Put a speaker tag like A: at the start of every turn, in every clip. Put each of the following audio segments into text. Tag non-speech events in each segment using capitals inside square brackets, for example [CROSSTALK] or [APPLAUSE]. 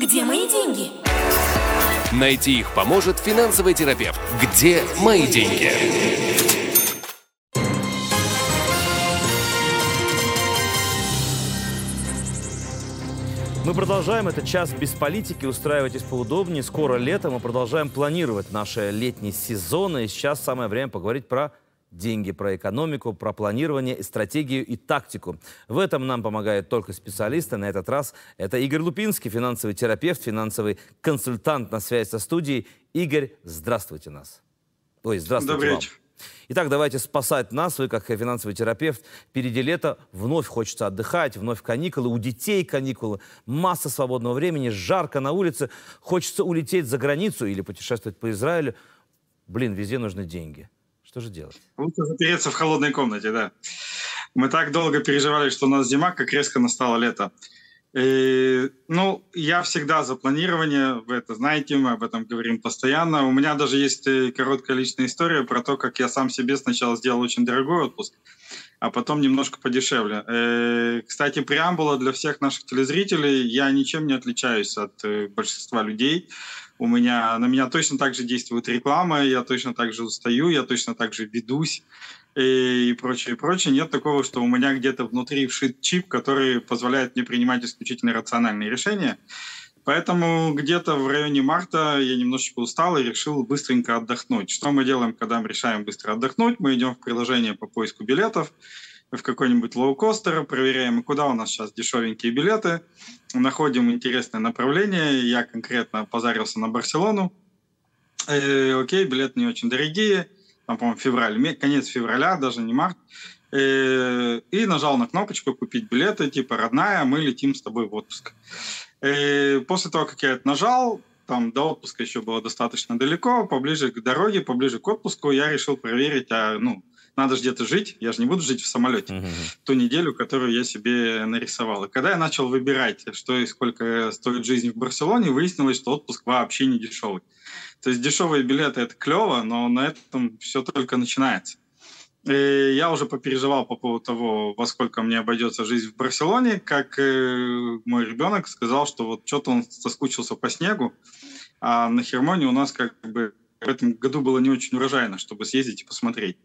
A: Где мои деньги?
B: Найти их поможет финансовый терапевт. Где мои деньги?
C: Мы продолжаем этот час без политики. Устраивайтесь поудобнее. Скоро лето. Мы продолжаем планировать наши летние сезоны. И сейчас самое время поговорить про деньги, про экономику, про планирование, стратегию и тактику. В этом нам помогают только специалисты. На этот раз это Игорь Лупинский, финансовый терапевт, финансовый консультант на связь со студией. Игорь, здравствуйте нас. Ой, здравствуйте
D: Добрый
C: вам.
D: вечер.
C: Итак, давайте спасать нас. Вы, как финансовый терапевт, впереди лето, вновь хочется отдыхать, вновь каникулы, у детей каникулы, масса свободного времени, жарко на улице, хочется улететь за границу или путешествовать по Израилю. Блин, везде нужны деньги. Что же делать?
D: Лучше запереться в холодной комнате, да. Мы так долго переживали, что у нас зима, как резко настало лето. И, ну, я всегда за планирование, вы это знаете, мы об этом говорим постоянно. У меня даже есть э, короткая личная история про то, как я сам себе сначала сделал очень дорогой отпуск, а потом немножко подешевле. Э, Кстати, преамбула для всех наших телезрителей. Я ничем не отличаюсь от э, большинства людей. У меня, на меня точно так же действует реклама, я точно так же устаю, я точно так же ведусь и прочее, прочее. Нет такого, что у меня где-то внутри вшит чип, который позволяет мне принимать исключительно рациональные решения. Поэтому где-то в районе марта я немножечко устал и решил быстренько отдохнуть. Что мы делаем, когда мы решаем быстро отдохнуть? Мы идем в приложение по поиску билетов, в какой-нибудь лоукостер, проверяем, куда у нас сейчас дешевенькие билеты, находим интересное направление. Я конкретно позарился на Барселону. Э, окей, билеты не очень дорогие. Там, по-моему, февраль, конец февраля, даже не март. Э, и нажал на кнопочку «Купить билеты», типа «Родная, мы летим с тобой в отпуск». Э, после того, как я это нажал, там до отпуска еще было достаточно далеко, поближе к дороге, поближе к отпуску, я решил проверить, а, ну, надо же где-то жить, я же не буду жить в самолете ту неделю, которую я себе нарисовал. И когда я начал выбирать, что и сколько стоит жизнь в Барселоне, выяснилось, что отпуск вообще не дешевый. То есть дешевые билеты – это клево, но на этом все только начинается. И я уже попереживал по поводу того, во сколько мне обойдется жизнь в Барселоне, как э, мой ребенок сказал, что вот что-то он соскучился по снегу, а на Хермоне у нас как бы в этом году было не очень урожайно, чтобы съездить и посмотреть.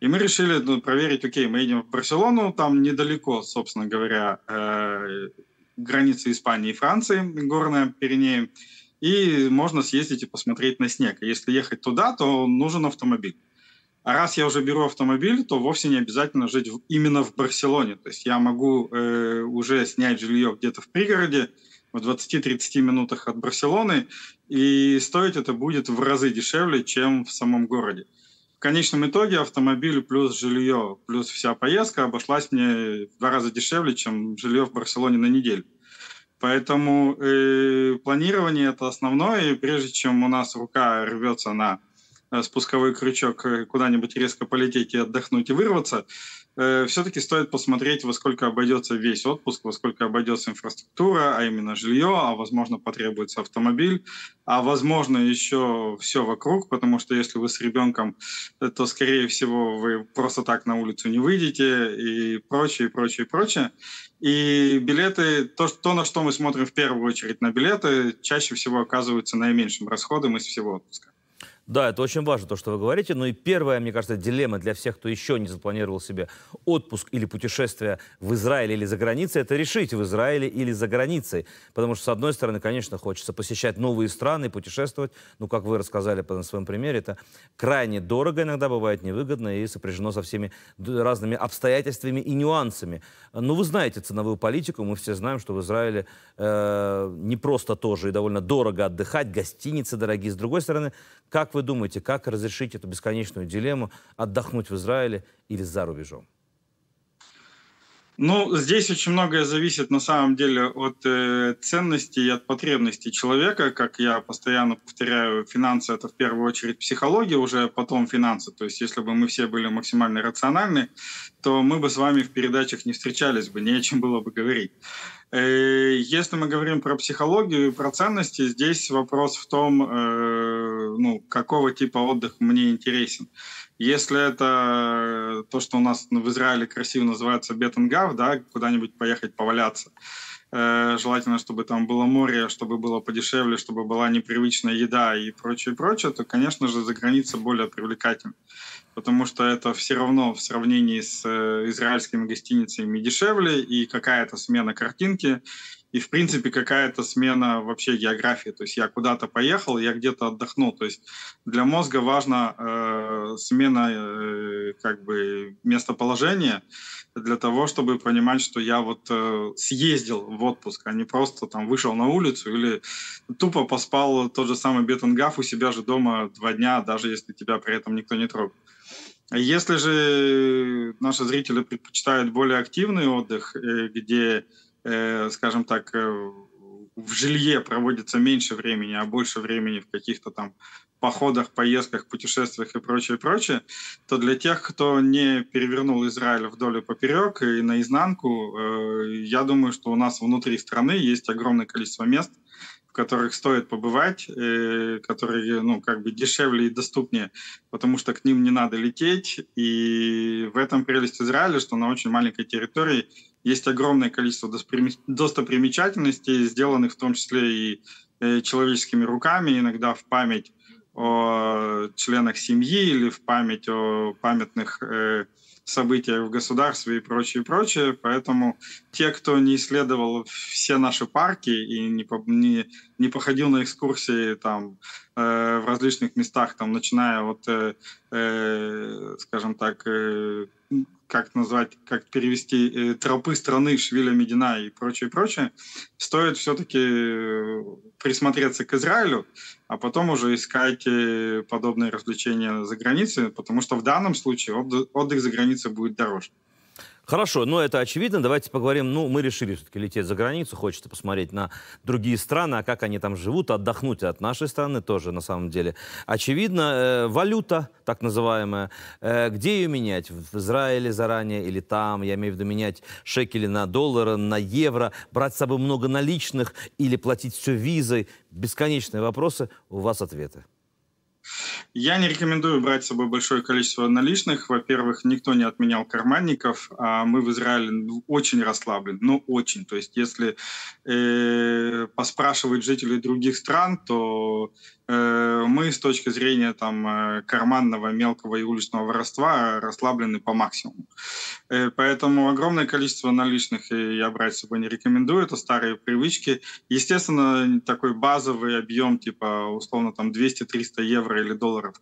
D: И мы решили ну, проверить, окей, мы едем в Барселону, там недалеко, собственно говоря, э, границы Испании и Франции, горная Пиренеи, и можно съездить и посмотреть на снег. Если ехать туда, то нужен автомобиль. А раз я уже беру автомобиль, то вовсе не обязательно жить в- именно в Барселоне. То есть я могу э, уже снять жилье где-то в пригороде, в 20-30 минутах от Барселоны, и стоить это будет в разы дешевле, чем в самом городе. В конечном итоге автомобиль плюс жилье, плюс вся поездка обошлась мне в два раза дешевле, чем жилье в Барселоне на неделю. Поэтому э, планирование это основное, и прежде чем у нас рука рвется на спусковой крючок э, куда-нибудь резко полететь и отдохнуть и вырваться, все-таки стоит посмотреть, во сколько обойдется весь отпуск, во сколько обойдется инфраструктура, а именно жилье, а возможно потребуется автомобиль, а возможно еще все вокруг, потому что если вы с ребенком, э, то скорее всего вы просто так на улицу не выйдете и прочее, прочее, прочее. И билеты, то, то, на что мы смотрим в первую очередь на билеты, чаще всего оказываются наименьшим расходом из всего отпуска.
C: Да, это очень важно, то, что вы говорите. Ну и первая, мне кажется, дилемма для всех, кто еще не запланировал себе отпуск или путешествие в Израиле или за границей, это решить, в Израиле или за границей. Потому что, с одной стороны, конечно, хочется посещать новые страны, путешествовать. Ну, как вы рассказали по- своем примере, это крайне дорого, иногда бывает невыгодно и сопряжено со всеми разными обстоятельствами и нюансами. Но вы знаете ценовую политику, мы все знаем, что в Израиле э, не просто тоже и довольно дорого отдыхать, гостиницы дорогие. С другой стороны, как вы думаете, как разрешить эту бесконечную дилемму отдохнуть в Израиле или за рубежом?
D: Ну, здесь очень многое зависит на самом деле от э, ценностей и от потребностей человека. Как я постоянно повторяю, финансы это в первую очередь психология, уже потом финансы. То есть, если бы мы все были максимально рациональны, то мы бы с вами в передачах не встречались бы, не о чем было бы говорить. Э, Если мы говорим про психологию и про ценности, здесь вопрос в том, э, ну, какого типа отдых мне интересен. Если это то, что у нас в Израиле красиво называется бетенгав, да, куда-нибудь поехать поваляться, э, желательно, чтобы там было море, чтобы было подешевле, чтобы была непривычная еда и прочее, прочее, то, конечно же, за граница более привлекательна. Потому что это все равно в сравнении с э, израильскими гостиницами дешевле, и какая-то смена картинки, и, в принципе, какая-то смена вообще географии. То есть я куда-то поехал, я где-то отдохнул. То есть для мозга важна э, смена э, как бы местоположения для того, чтобы понимать, что я вот э, съездил в отпуск, а не просто там вышел на улицу или тупо поспал тот же самый бетонгаф у себя же дома два дня, даже если тебя при этом никто не трогает. Если же наши зрители предпочитают более активный отдых, э, где скажем так, э, в жилье проводится меньше времени, а больше времени в каких-то там походах, поездках, путешествиях и прочее, прочее, то для тех, кто не перевернул Израиль вдоль и поперек и наизнанку, э, я думаю, что у нас внутри страны есть огромное количество мест, в которых стоит побывать, которые, ну, как бы дешевле и доступнее, потому что к ним не надо лететь. И в этом прелесть Израиля, что на очень маленькой территории есть огромное количество достопримечательностей, сделанных в том числе и э, человеческими руками, иногда в память о членах семьи или в память о памятных э, событиях в государстве и прочее, прочее. Поэтому те, кто не исследовал все наши парки и не, не, не походил на экскурсии там, э, в различных местах, там, начиная от, э, э, скажем так, э, как назвать, как перевести э, тропы страны Швиля Медина и прочее, прочее, стоит все-таки э, присмотреться к Израилю, а потом уже искать э, подобные развлечения за границей, потому что в данном случае отдых, отдых за границей будет дороже.
C: Хорошо, но это очевидно. Давайте поговорим. Ну, мы решили все-таки лететь за границу, хочется посмотреть на другие страны, а как они там живут, отдохнуть от нашей страны тоже на самом деле. Очевидно, э, валюта, так называемая, э, где ее менять? В Израиле заранее или там? Я имею в виду менять шекели на доллары, на евро, брать с собой много наличных или платить все визой? Бесконечные вопросы, у вас ответы.
D: Я не рекомендую брать с собой большое количество наличных. Во-первых, никто не отменял карманников, а мы в Израиле очень расслаблены, ну очень. То есть если э, поспрашивать жителей других стран, то Э, мы с точки зрения там, э, карманного, мелкого и уличного воровства расслаблены по максимуму. Э, поэтому огромное количество наличных я брать с собой не рекомендую. Это старые привычки. Естественно, такой базовый объем, типа условно там 200-300 евро или долларов,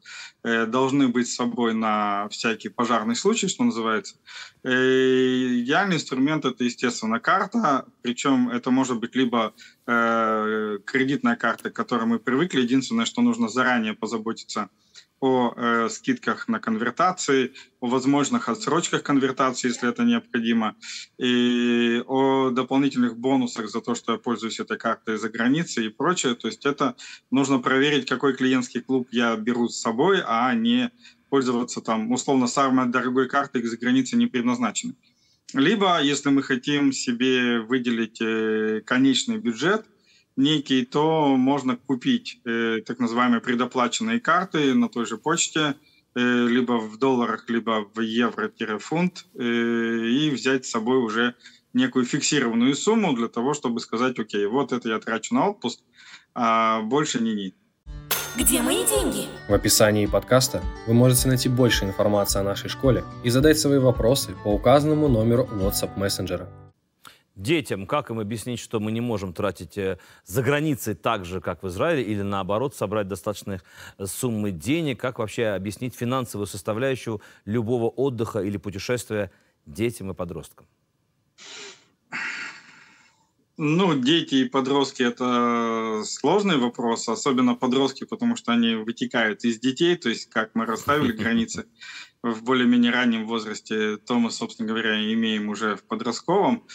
D: должны быть с собой на всякий пожарный случай, что называется. Идеальный инструмент это, естественно, карта. Причем это может быть либо э, кредитная карта, к которой мы привыкли. Единственное, что нужно заранее позаботиться о э, скидках на конвертации, о возможных отсрочках конвертации, если это необходимо, и о дополнительных бонусах за то, что я пользуюсь этой картой за границей и прочее. То есть это нужно проверить, какой клиентский клуб я беру с собой, а не пользоваться там условно самой дорогой картой за границей не предназначенной. Либо, если мы хотим себе выделить э, конечный бюджет некий, то можно купить э, так называемые предоплаченные карты на той же почте, э, либо в долларах, либо в евро-фунт, и взять с собой уже некую фиксированную сумму для того, чтобы сказать, окей, вот это я трачу на отпуск, а больше не нет.
A: Где мои деньги? В описании подкаста вы можете найти больше информации о нашей школе и задать свои вопросы по указанному номеру WhatsApp мессенджера.
C: Детям, как им объяснить, что мы не можем тратить э, за границей так же, как в Израиле, или наоборот, собрать достаточные э, суммы денег? Как вообще объяснить финансовую составляющую любого отдыха или путешествия детям и подросткам?
D: Ну, дети и подростки – это сложный вопрос, особенно подростки, потому что они вытекают из детей, то есть как мы расставили [LAUGHS] границы в более-менее раннем возрасте, то мы, собственно говоря, имеем уже в подростковом.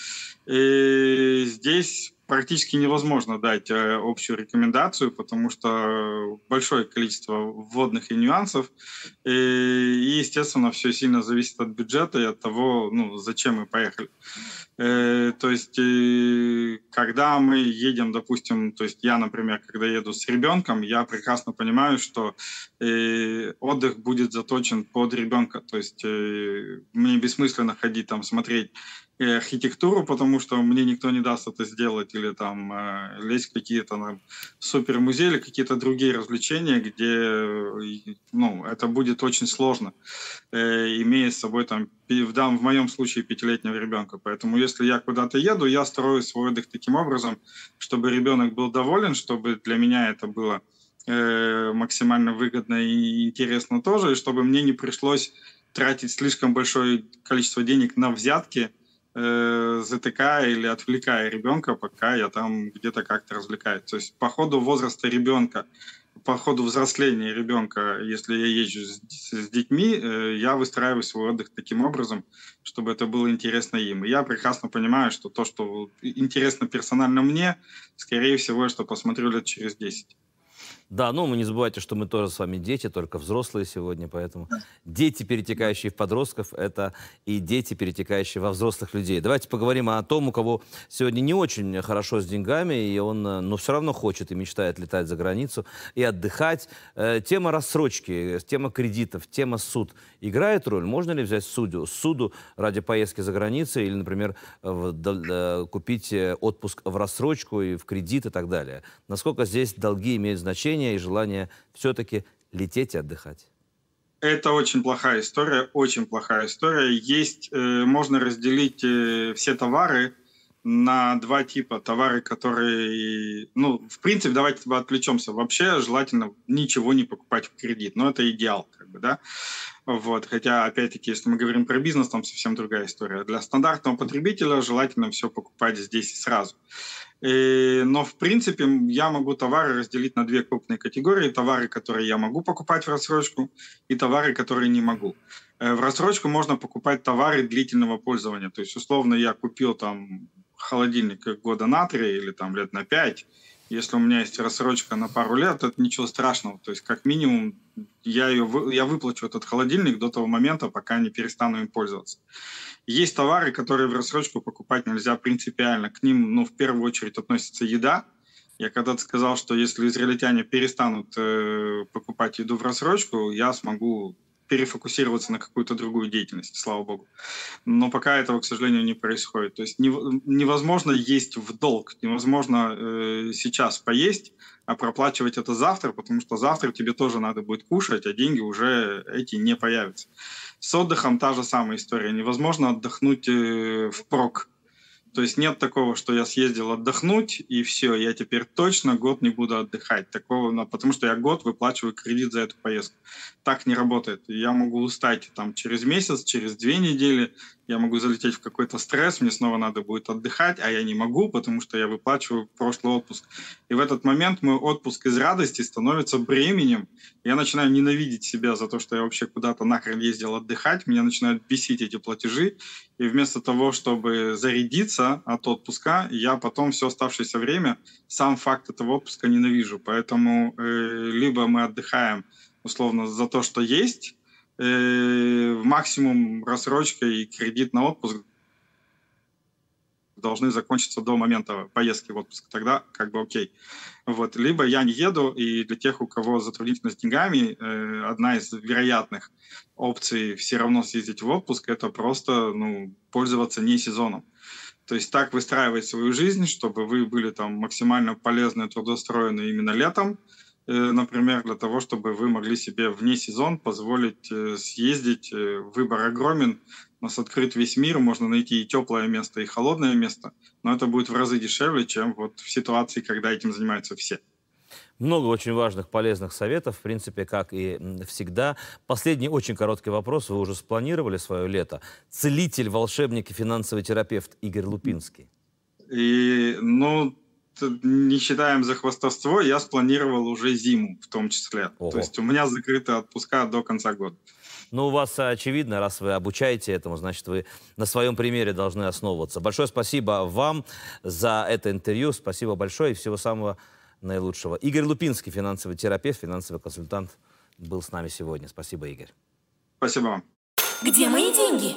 D: И здесь практически невозможно дать э, общую рекомендацию, потому что большое количество вводных и нюансов. И, естественно, все сильно зависит от бюджета и от того, ну, зачем мы поехали. Э, то есть, э, когда мы едем, допустим, то есть я, например, когда еду с ребенком, я прекрасно понимаю, что э, отдых будет заточен под ребенка. То есть мне бессмысленно ходить там смотреть архитектуру, потому что мне никто не даст это сделать, или там э, лезть в какие-то там, супермузеи или какие-то другие развлечения, где ну, это будет очень сложно, э, имея с собой там, в, да, в моем случае, пятилетнего ребенка. Поэтому если я куда-то еду, я строю свой отдых таким образом, чтобы ребенок был доволен, чтобы для меня это было э, максимально выгодно и интересно тоже, и чтобы мне не пришлось тратить слишком большое количество денег на взятки, э, затыкая или отвлекая ребенка, пока я там где-то как-то развлекаюсь. То есть по ходу возраста ребенка, по ходу взросления ребенка, если я езжу с, с детьми, э, я выстраиваю свой отдых таким образом, чтобы это было интересно им. И я прекрасно понимаю, что то, что интересно персонально мне, скорее всего, что посмотрю лет через 10.
C: Да, ну, вы не забывайте, что мы тоже с вами дети, только взрослые сегодня, поэтому дети, перетекающие в подростков, это и дети, перетекающие во взрослых людей. Давайте поговорим о том, у кого сегодня не очень хорошо с деньгами, и он, э, но все равно хочет и мечтает летать за границу и отдыхать. Э, тема рассрочки, тема кредитов, тема суд играет роль? Можно ли взять судью, суду ради поездки за границу или, например, в, купить э, отпуск в рассрочку и в кредит и так далее? Насколько здесь долги имеют значение и желание все-таки лететь и отдыхать?
D: Это очень плохая история, очень плохая история. Есть, э, можно разделить э, все товары на два типа. Товары, которые, ну, в принципе, давайте отвлечемся. Вообще желательно ничего не покупать в кредит, но это идеал, как бы, да. Вот. Хотя, опять-таки, если мы говорим про бизнес, там совсем другая история. Для стандартного потребителя желательно все покупать здесь и сразу. И, но, в принципе, я могу товары разделить на две крупные категории. Товары, которые я могу покупать в рассрочку, и товары, которые не могу. Э, в рассрочку можно покупать товары длительного пользования. То есть, условно, я купил там холодильник года на три или там лет на пять, если у меня есть рассрочка на пару лет, это ничего страшного. То есть, как минимум, я, ее, я выплачу этот холодильник до того момента, пока не перестану им пользоваться. Есть товары, которые в рассрочку покупать нельзя принципиально. К ним, ну, в первую очередь относится еда. Я когда-то сказал, что если израильтяне перестанут э, покупать еду в рассрочку, я смогу перефокусироваться на какую-то другую деятельность, слава богу. Но пока этого, к сожалению, не происходит. То есть невозможно есть в долг, невозможно э, сейчас поесть, а проплачивать это завтра, потому что завтра тебе тоже надо будет кушать, а деньги уже эти не появятся. С отдыхом та же самая история. Невозможно отдохнуть э, впрок то есть нет такого, что я съездил отдохнуть, и все, я теперь точно год не буду отдыхать. Такого, потому что я год выплачиваю кредит за эту поездку. Так не работает. Я могу устать там через месяц, через две недели, я могу залететь в какой-то стресс, мне снова надо будет отдыхать, а я не могу, потому что я выплачиваю прошлый отпуск. И в этот момент мой отпуск из радости становится бременем. Я начинаю ненавидеть себя за то, что я вообще куда-то нахрен ездил отдыхать, меня начинают бесить эти платежи, и вместо того, чтобы зарядиться от отпуска, я потом все оставшееся время сам факт этого отпуска ненавижу. Поэтому э, либо мы отдыхаем условно за то, что есть, максимум рассрочка и кредит на отпуск должны закончиться до момента поездки в отпуск. Тогда как бы окей. Вот. Либо я не еду, и для тех, у кого затруднительность с деньгами, э, одна из вероятных опций все равно съездить в отпуск, это просто ну, пользоваться не сезоном. То есть так выстраивать свою жизнь, чтобы вы были там максимально полезны, трудоустроены именно летом, Э, например, для того, чтобы вы могли себе вне сезон позволить э, съездить. Э, выбор огромен. У нас открыт весь мир, можно найти и теплое место, и холодное место, но это будет в разы дешевле, чем вот в ситуации, когда этим занимаются все.
C: Много очень важных, полезных советов, в принципе, как и всегда. Последний очень короткий вопрос. Вы уже спланировали свое лето. Целитель, волшебник и финансовый терапевт Игорь Лупинский.
D: И, ну, не считаем за хвастовство, я спланировал уже зиму в том числе. Ого. То есть у меня закрыты отпуска до конца года.
C: Ну, у вас очевидно, раз вы обучаете этому, значит, вы на своем примере должны основываться. Большое спасибо вам за это интервью. Спасибо большое и всего самого наилучшего. Игорь Лупинский, финансовый терапевт, финансовый консультант, был с нами сегодня. Спасибо, Игорь.
D: Спасибо вам.
B: Где мои деньги?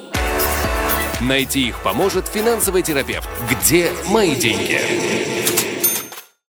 B: Найти их поможет финансовый терапевт. Где мои деньги?